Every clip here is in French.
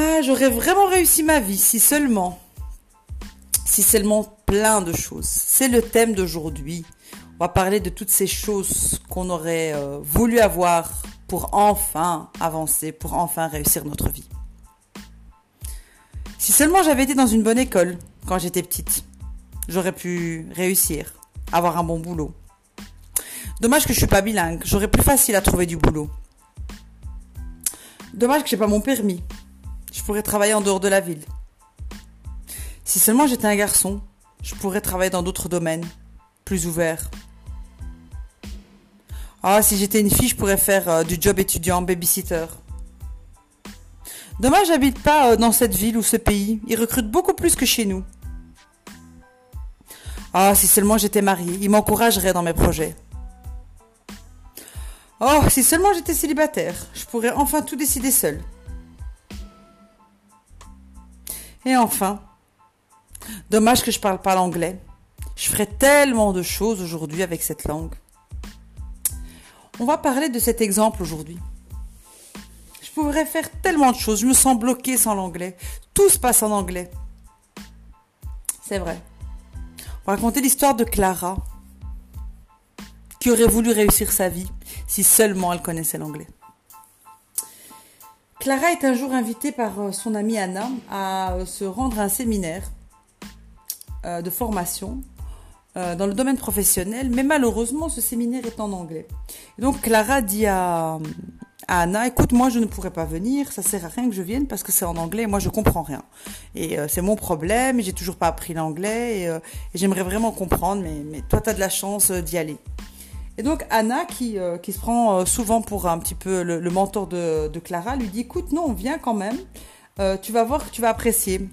Ah, j'aurais vraiment réussi ma vie si seulement. Si seulement plein de choses. C'est le thème d'aujourd'hui. On va parler de toutes ces choses qu'on aurait euh, voulu avoir pour enfin avancer, pour enfin réussir notre vie. Si seulement j'avais été dans une bonne école quand j'étais petite, j'aurais pu réussir, avoir un bon boulot. Dommage que je suis pas bilingue, j'aurais plus facile à trouver du boulot. Dommage que j'ai pas mon permis. Je pourrais travailler en dehors de la ville. Si seulement j'étais un garçon, je pourrais travailler dans d'autres domaines, plus ouverts. Ah, si j'étais une fille, je pourrais faire euh, du job étudiant, babysitter. Dommage, j'habite pas euh, dans cette ville ou ce pays. Ils recrutent beaucoup plus que chez nous. Ah, si seulement j'étais mariée, ils m'encourageraient dans mes projets. Oh, si seulement j'étais célibataire, je pourrais enfin tout décider seule. Et enfin, dommage que je parle pas l'anglais. Je ferais tellement de choses aujourd'hui avec cette langue. On va parler de cet exemple aujourd'hui. Je pourrais faire tellement de choses. Je me sens bloquée sans l'anglais. Tout se passe en anglais. C'est vrai. On va raconter l'histoire de Clara, qui aurait voulu réussir sa vie si seulement elle connaissait l'anglais. Clara est un jour invitée par euh, son amie Anna à euh, se rendre à un séminaire euh, de formation dans le domaine professionnel, mais malheureusement ce séminaire est en anglais. donc Clara dit à, Anna, écoute, moi je ne pourrais pas venir, ça sert à rien que je vienne parce que c'est en anglais et moi je comprends rien. Et c'est mon problème, j'ai toujours pas appris l'anglais et, j'aimerais vraiment comprendre, mais, mais toi tu as de la chance d'y aller. Et donc Anna, qui, euh, se prend euh, souvent pour un petit peu le, mentor de, Clara, lui dit écoute, non, viens quand même, euh, tu vas voir que tu vas apprécier.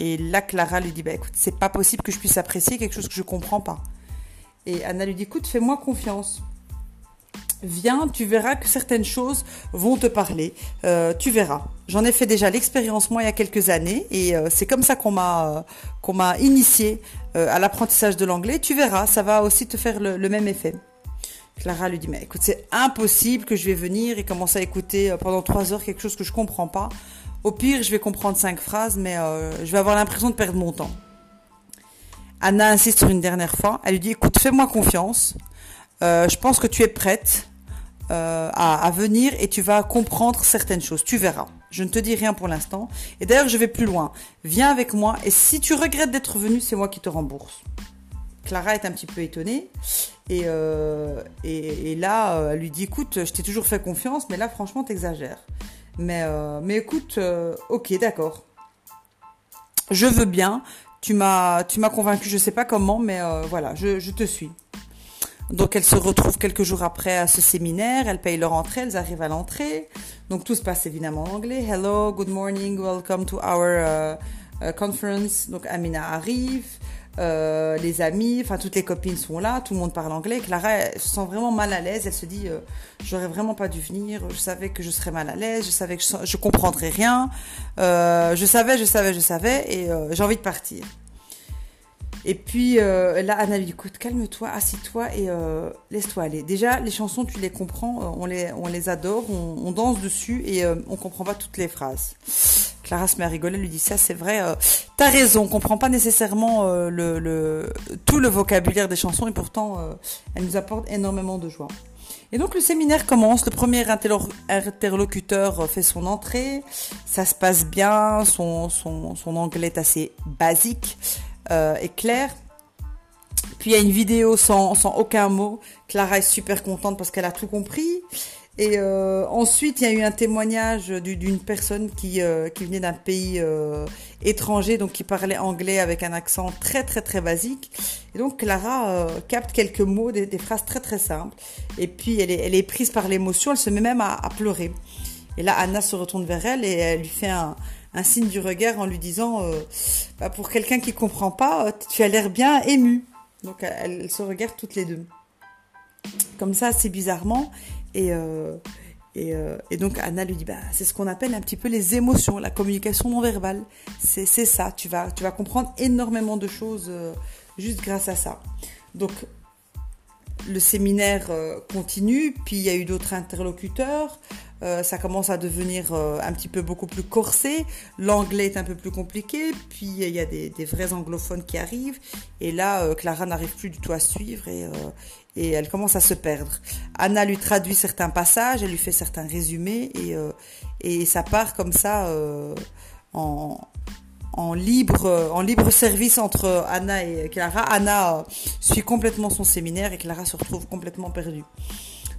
Et là, Clara lui dit bah écoute, c'est pas possible que je puisse apprécier quelque chose que je comprends pas. Et Anna lui dit écoute, fais-moi confiance. Viens, tu verras que certaines choses vont te parler. tu verras. J'en ai fait déjà l'expérience moi il y a quelques années et c'est comme ça qu'on m'a qu'on m'a initié à l'apprentissage de l'anglais. Tu verras, ça va aussi te faire le même effet. Clara lui dit, mais écoute, c'est impossible que je vais venir et commencer à écouter euh, pendant trois heures quelque chose que je comprends pas. Au pire, je vais comprendre cinq phrases, mais euh, je vais avoir l'impression de perdre mon temps. Anna insiste sur une dernière fois. Elle lui dit, écoute, fais-moi confiance. Euh, je pense que tu es prête à, à, venir et tu vas comprendre certaines choses. Tu verras. Je ne te dis rien pour l'instant. Et d'ailleurs, je vais plus loin. Viens avec moi et si tu regrettes d'être venu, c'est moi qui te rembourse. Clara est un petit peu étonnée. Et, euh, là, euh, elle lui dit, écoute, je t'ai toujours fait confiance, mais là, franchement, t'exagères. Mais, euh, mais écoute, ok, d'accord. Je veux bien. Tu m'as, convaincu, je sais pas comment, mais voilà, je te suis. Donc elles se retrouvent quelques jours après à ce séminaire, elles payent leur entrée, elles arrivent à l'entrée. Donc tout se passe évidemment en anglais. Hello, good morning, welcome to our conference. Donc Amina arrive. Euh, les amis, enfin toutes les copines sont là, tout le monde parle anglais. Clara elle se sent vraiment mal à l'aise, elle se dit euh, j'aurais vraiment pas dû venir, je savais que je serais mal à l'aise, je savais que je, je comprendrais rien, euh, je savais, je savais, je savais et j'ai envie de partir. Et puis euh, là, Anna lui dit écoute, calme-toi, assis-toi et euh, laisse-toi aller. Déjà, les chansons, tu les comprends, euh, on les, on les adore, on, danse dessus et on comprend pas toutes les phrases. Clara se met à rigoler, lui dit ça, c'est vrai, t'as raison, on comprend pas nécessairement le, le, tout le vocabulaire des chansons et pourtant, elle nous apporte énormément de joie. Et donc le séminaire commence, le premier interlocuteur fait son entrée, ça se passe bien, son, son, son anglais est assez basique. Euh, est clair. Puis il y a une vidéo sans, sans, aucun mot. Clara est super contente parce qu'elle a tout compris. Et euh, ensuite, il y a eu un témoignage d'une personne qui, euh, qui venait d'un pays étranger, donc qui parlait anglais avec un accent très très très basique. Et donc Clara capte quelques mots, des, phrases très très simples. Et puis elle est, prise par l'émotion, elle se met même à, pleurer. Et là, Anna se retourne vers elle et elle lui fait un, un signe du regard en lui disant euh, bah, pour quelqu'un qui comprend pas, euh, tu as l'air bien ému. Donc elles, se regardent toutes les deux. Comme ça, assez bizarrement. Et, euh, et, donc Anna lui dit bah, c'est ce qu'on appelle un petit peu les émotions, la communication non verbale. C'est ça, tu vas, tu vas comprendre énormément de choses juste grâce à ça. Donc le séminaire continue, puis il y a eu d'autres interlocuteurs. ça commence à devenir un petit peu beaucoup plus corsé. L'anglais est un peu plus compliqué. Puis il y a des, vrais anglophones qui arrivent. Et là, Clara n'arrive plus du tout à suivre et, et elle commence à se perdre. Anna lui traduit certains passages, elle lui fait certains résumés et, euh, et ça part comme ça euh, en, en, libre, en libre service entre Anna et Clara. Anna euh, suit complètement son séminaire et Clara se retrouve complètement perdue.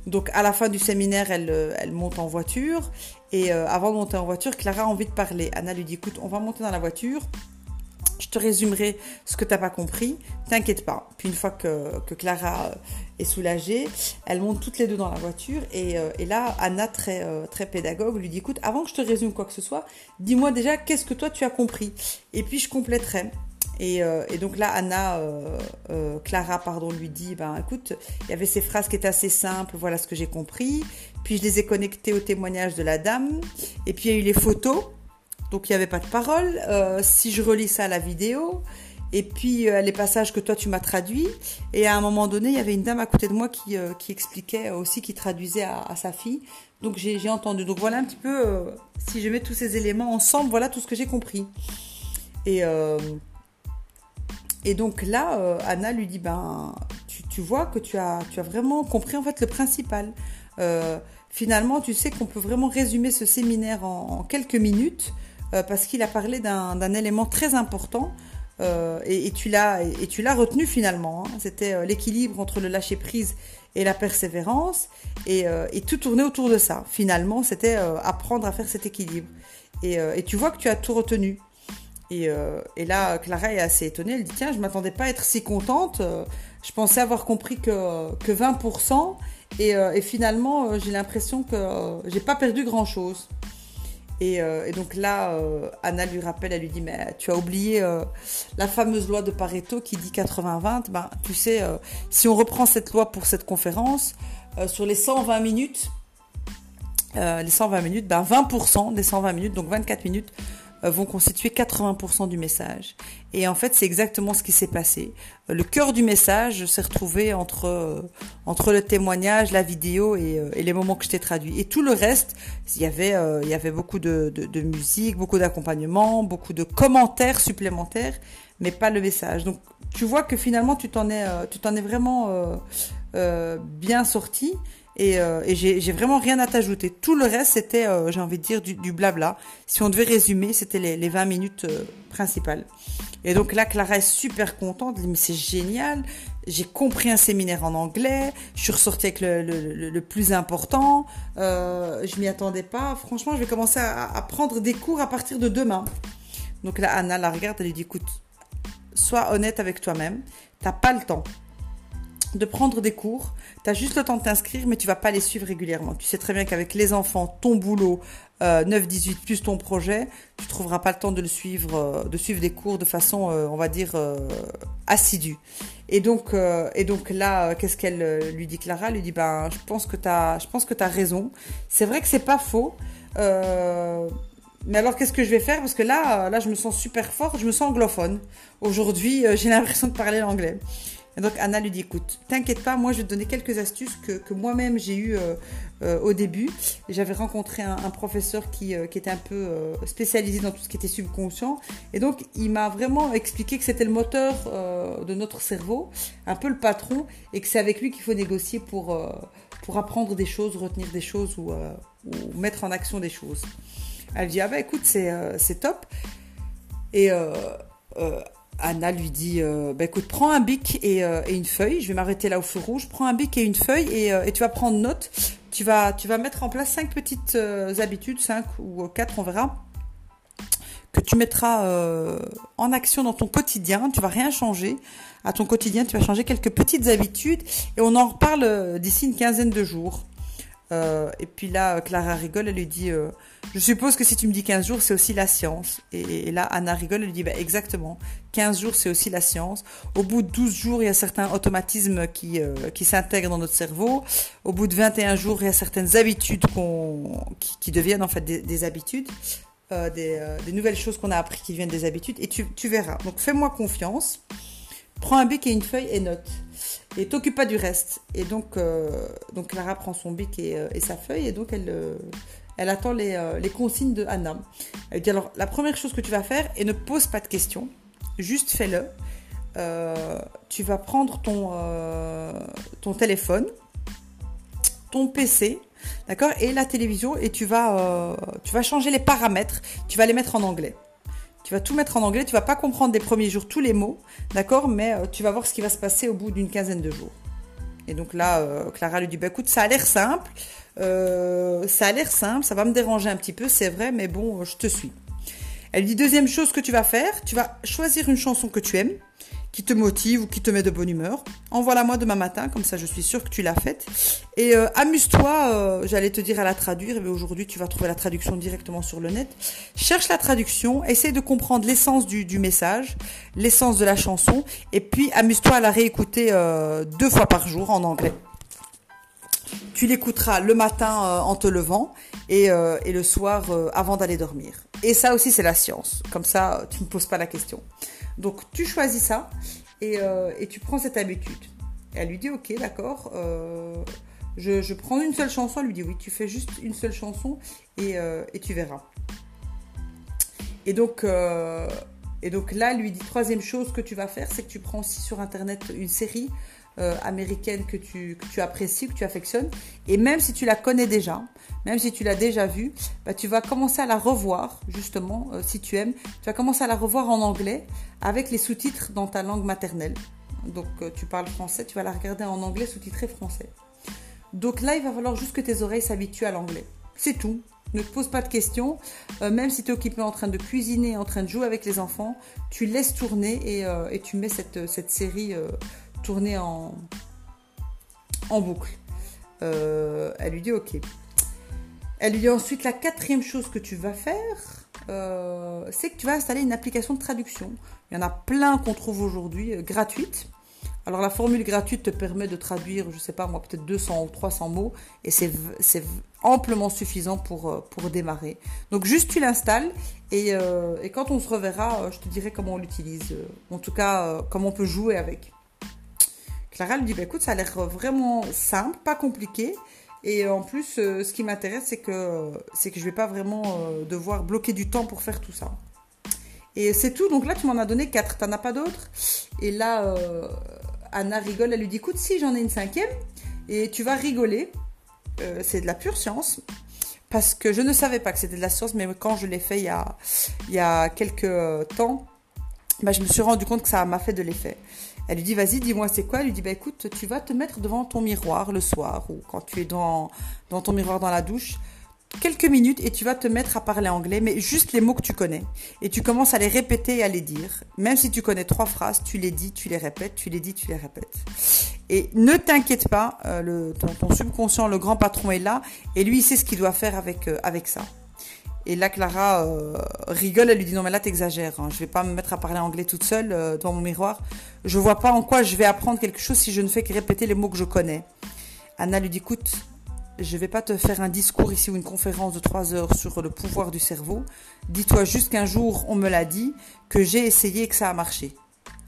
Donc à la fin du séminaire, elle, elle monte en voiture et avant de monter en voiture, Clara a envie de parler. Anna lui dit écoute, on va monter dans la voiture je te résumerai ce que tu n'as pas compris, t'inquiète pas. Puis une fois que, que, Clara euh, est soulagée, elles montent toutes les deux dans la voiture et, euh, et là, Anna, très, euh, très pédagogue, lui dit, écoute, avant que je te résume quoi que ce soit, dis-moi déjà qu'est-ce que toi tu as compris. Et puis je compléterai. Et, et, donc là, Anna, Clara, pardon, lui dit, ben écoute, il y avait ces phrases qui étaient assez simples, voilà ce que j'ai compris. Puis je les ai connectées au témoignage de la dame. Et puis il y a eu les photos. Donc il n'y avait pas de parole. Euh, si je relis ça à la vidéo, et puis euh, les passages que toi tu m'as traduits, et à un moment donné, il y avait une dame à côté de moi qui, euh, qui expliquait aussi, qui traduisait à, sa fille. Donc j'ai entendu. Donc voilà un petit peu, si je mets tous ces éléments ensemble, voilà tout ce que j'ai compris. Et, et donc là, Anna lui dit, ben, tu, tu, vois que tu as, tu as vraiment compris en fait le principal. finalement, tu sais qu'on peut vraiment résumer ce séminaire en quelques minutes. Euh, parce qu'il a parlé d'un élément très important euh, et, tu l'as et, retenu finalement. Hein. C'était euh, l'équilibre entre le lâcher prise et la persévérance et, tout tournait autour de ça. Finalement, c'était apprendre à faire cet équilibre. Et, tu vois que tu as tout retenu. Et, là, Clara est assez étonnée. Elle dit tiens, je m'attendais pas à être si contente. je pensais avoir compris que, que 20%. Et, finalement, j'ai l'impression que j'ai pas perdu grand chose. Euh, et, donc là, euh, Anna lui rappelle, elle lui dit, mais tu as oublié euh, la fameuse loi de Pareto qui dit 80-20. Ben, tu sais, si on reprend cette loi pour cette conférence, sur les 120 minutes, les 120 minutes, ben 20% des 120 minutes, donc 24 minutes, vont constituer 80% du message. Et en fait, c'est exactement ce qui s'est passé. Euh, le cœur du message s'est retrouvé entre euh, entre le témoignage, la vidéo et, et les moments que je t'ai traduits. Et tout le reste, il y avait il y avait beaucoup de, de, de musique, beaucoup d'accompagnement, beaucoup de commentaires supplémentaires, mais pas le message. Donc tu vois que finalement tu t'en es tu t'en es vraiment euh, bien sorti et, euh, j'ai vraiment rien à t'ajouter. Tout le reste, c'était, euh, j'ai envie de dire, du, blabla. Si on devait résumer, c'était les, les, 20 minutes euh, principales. Et donc là, Clara est super contente. Elle dit, mais c'est génial. J'ai compris un séminaire en anglais. Je suis ressortie avec le, plus important. Je m'y attendais pas. Franchement, je vais commencer à, à, prendre des cours à partir de demain. Donc là, Anna la regarde. Elle lui dit, écoute, sois honnête avec toi-même. T'as pas le temps de prendre des cours. Tu as juste le temps de t'inscrire, mais tu vas pas les suivre régulièrement. Tu sais très bien qu'avec les enfants, ton boulot, euh, 9-18 plus ton projet, tu trouveras pas le temps de le suivre, euh, de suivre des cours de façon, euh, on va dire, euh, assidue. Et donc, et donc là, qu'est-ce qu'elle lui dit Clara? Elle lui dit, ben, je pense que t'as, je pense que raison. C'est vrai que c'est pas faux. mais alors, qu'est-ce que je vais faire? Parce que là, là, je me sens super forte, je me sens anglophone. Aujourd'hui, j'ai l'impression de parler l'anglais. Donc Anna lui dit écoute, t'inquiète pas, moi je vais te donner quelques astuces que, que moi-même j'ai eu euh, euh, au début. J'avais rencontré un, professeur qui, euh, qui, était un peu euh, spécialisé dans tout ce qui était subconscient. Et donc il m'a vraiment expliqué que c'était le moteur euh, de notre cerveau, un peu le patron, et que c'est avec lui qu'il faut négocier pour, pour apprendre des choses, retenir des choses ou, mettre en action des choses. Elle dit ah bah écoute c'est c'est top. Et Anna lui dit euh, bah, écoute, prends un bic et, euh, et une feuille. Je vais m'arrêter là au feu rouge. Prends un bic et une feuille et, euh, tu vas prendre note. Tu vas, mettre en place cinq petites habitudes, cinq ou quatre, on verra, que tu mettras en action dans ton quotidien. Tu vas rien changer à ton quotidien. Tu vas changer quelques petites habitudes et on en reparle d'ici une quinzaine de jours. Euh, et puis là, Clara rigole, elle lui dit euh, Je suppose que si tu me dis 15 jours, c'est aussi la science. Et, là, Anna rigole, elle lui dit bah, Exactement, 15 jours, c'est aussi la science. Au bout de 12 jours, il y a certains automatismes qui, euh, qui s'intègrent dans notre cerveau. Au bout de 21 jours, il y a certaines habitudes qui, qui, deviennent en fait des, des habitudes. Des, des, nouvelles choses qu'on a appris qui deviennent des habitudes. Et tu, tu verras. Donc fais-moi confiance. Prends un bic et une feuille et note. Et t'occupe pas du reste. Et donc, donc Clara prend son bic et, sa feuille et donc elle, elle attend les, consignes de Anna. Elle dit alors la première chose que tu vas faire et ne pose pas de questions, juste fais-le. tu vas prendre ton, téléphone, ton PC, d'accord, et la télévision, et euh, tu vas changer les paramètres, tu vas les mettre en anglais. Tu vas tout mettre en anglais, tu vas pas comprendre des premiers jours tous les mots, d'accord, mais euh, tu vas voir ce qui va se passer au bout d'une quinzaine de jours. Et donc là, euh, Clara lui dit, bah, écoute, ça a l'air simple, ça a l'air simple, ça va me déranger un petit peu, c'est vrai, mais bon, je te suis. Elle dit, deuxième chose que tu vas faire, tu vas choisir une chanson que tu aimes, qui te motive ou qui te met de bonne humeur. Envoie-la moi demain matin, comme ça je suis sûre que tu l'as faite. Et euh, amuse-toi, euh, j'allais te dire à la traduire, mais aujourd'hui tu vas trouver la traduction directement sur le net. Cherche la traduction, essaye de comprendre l'essence du, du, message, l'essence de la chanson, et puis amuse-toi à la réécouter euh, deux fois par jour en anglais. Tu l'écouteras le matin en te levant et, et le soir avant d'aller dormir. Et ça aussi c'est la science, comme ça tu ne poses pas la question. Donc tu choisis ça euh, et, tu prends cette habitude. Et elle lui dit ok d'accord, euh, je, prends une seule chanson. Elle lui dit oui, tu fais juste une seule chanson et, euh, tu verras. Et donc, et donc là, lui dit troisième chose que tu vas faire, c'est que tu prends aussi sur internet une série américaine que tu, apprécies, que tu affectionnes. Et même si tu la connais déjà, même si tu l'as déjà vue, bah, tu vas commencer à la revoir, justement, euh, si tu aimes. Tu vas commencer à la revoir en anglais avec les sous-titres dans ta langue maternelle. Donc, euh, tu parles français, tu vas la regarder en anglais sous-titré français. Donc là, il va falloir juste que tes oreilles s'habituent à l'anglais. C'est tout. Ne te pose pas de questions. Euh, même si tu es occupé en train de cuisiner, en train de jouer avec les enfants, tu laisses tourner et, tu mets cette série tournée en, boucle. elle lui dit ok. Elle lui dit ensuite la quatrième chose que tu vas faire, euh, c'est que tu vas installer une application de traduction. Il y en a plein qu'on trouve aujourd'hui euh, gratuites. Alors la formule gratuite te permet de traduire, je ne sais pas moi, peut-être 200 ou 300 mots, et c'est amplement suffisant pour, euh, pour démarrer. Donc juste tu l'installes, et, et, quand on se reverra, je te dirai comment on l'utilise, en tout cas comment on peut jouer avec. Clara lui dit, bah, écoute, ça a l'air vraiment simple, pas compliqué, et en plus, euh, ce qui m'intéresse, c'est que, c'est que je vais pas vraiment euh, devoir bloquer du temps pour faire tout ça. Et c'est tout. Donc là, tu m'en as donné quatre. T'en as pas d'autres? Et là, euh, Anna rigole. Elle lui dit écoute, si j'en ai une cinquième, et tu vas rigoler. c'est de la pure science. Parce que je ne savais pas que c'était de la science, mais quand je l'ai fait il y a, il y a quelques temps, bah, je me suis rendu compte que ça m'a fait de l'effet. Elle lui dit, vas-y, dis-moi c'est quoi? Elle lui dit, bah écoute, tu vas te mettre devant ton miroir le soir ou quand tu es dans, ton miroir dans la douche quelques minutes et tu vas te mettre à parler anglais, mais juste les mots que tu connais. Et tu commences à les répéter et à les dire. Même si tu connais trois phrases, tu les dis, tu les répètes, tu les dis, tu les répètes. Et ne t'inquiète pas, euh, ton, subconscient, le grand patron est là, et lui, il sait ce qu'il doit faire avec, euh, avec ça. Et là, Clara euh, rigole, elle lui dit non mais là t'exagères, hein. je vais pas me mettre à parler anglais toute seule euh, devant mon miroir. Je vois pas en quoi je vais apprendre quelque chose si je ne fais que répéter les mots que je connais. Anna lui dit écoute, je vais pas te faire un discours ici ou une conférence de trois heures sur le pouvoir du cerveau. Dis-toi juste qu'un jour on me l'a dit, que j'ai essayé et que ça a marché.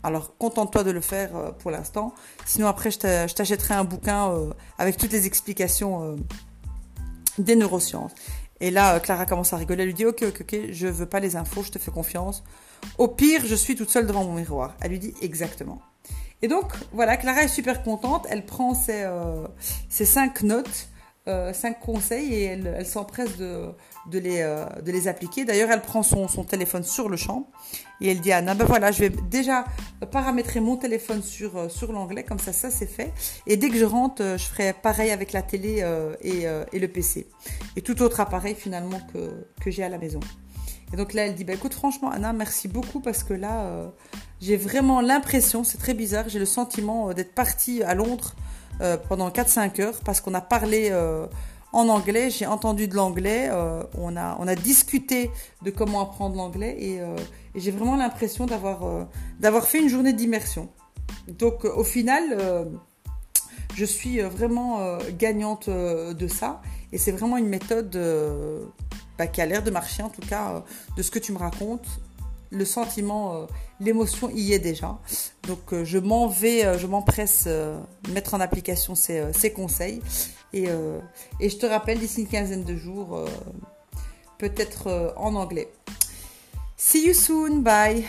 Alors contente-toi de le faire euh, pour l'instant. Sinon après je t'achèterai un bouquin avec toutes les explications des neurosciences. Et là, euh, Clara commence à rigoler. Elle lui dit Ok, ok, ok, je veux pas les infos, je te fais confiance. Au pire, je suis toute seule devant mon miroir. Elle lui dit exactement. Et donc, voilà, Clara est super contente. Elle prend ses, euh, ses cinq notes, euh, cinq conseils et elle, s'empresse de, de, les, euh, de les appliquer. D'ailleurs, elle prend son, téléphone sur le champ et elle dit à Anna, ben voilà, je vais déjà paramétrer mon téléphone sur, euh, l'anglais, comme ça, ça c'est fait. Et dès que je rentre, je ferai pareil avec la télé et, et, le PC. Et tout autre appareil finalement que, que j'ai à la maison. Et donc là, elle dit, bah écoute, franchement, Anna, merci beaucoup parce que là, j'ai vraiment l'impression, c'est très bizarre, j'ai le sentiment d'être partie à Londres pendant 4-5 heures parce qu'on a parlé en anglais, j'ai entendu de l'anglais, euh, on, a, on a discuté de comment apprendre l'anglais et, euh, j'ai vraiment l'impression d'avoir euh, d'avoir fait une journée d'immersion. Donc au final, je suis vraiment gagnante de ça et c'est vraiment une méthode bah, qui a l'air de marcher en tout cas de ce que tu me racontes. Le sentiment, l'émotion y est déjà. Donc je m'en vais, je m'empresse mettre en application ces, conseils. Et, je te rappelle d'ici une quinzaine de jours, peut-être en anglais. See you soon, bye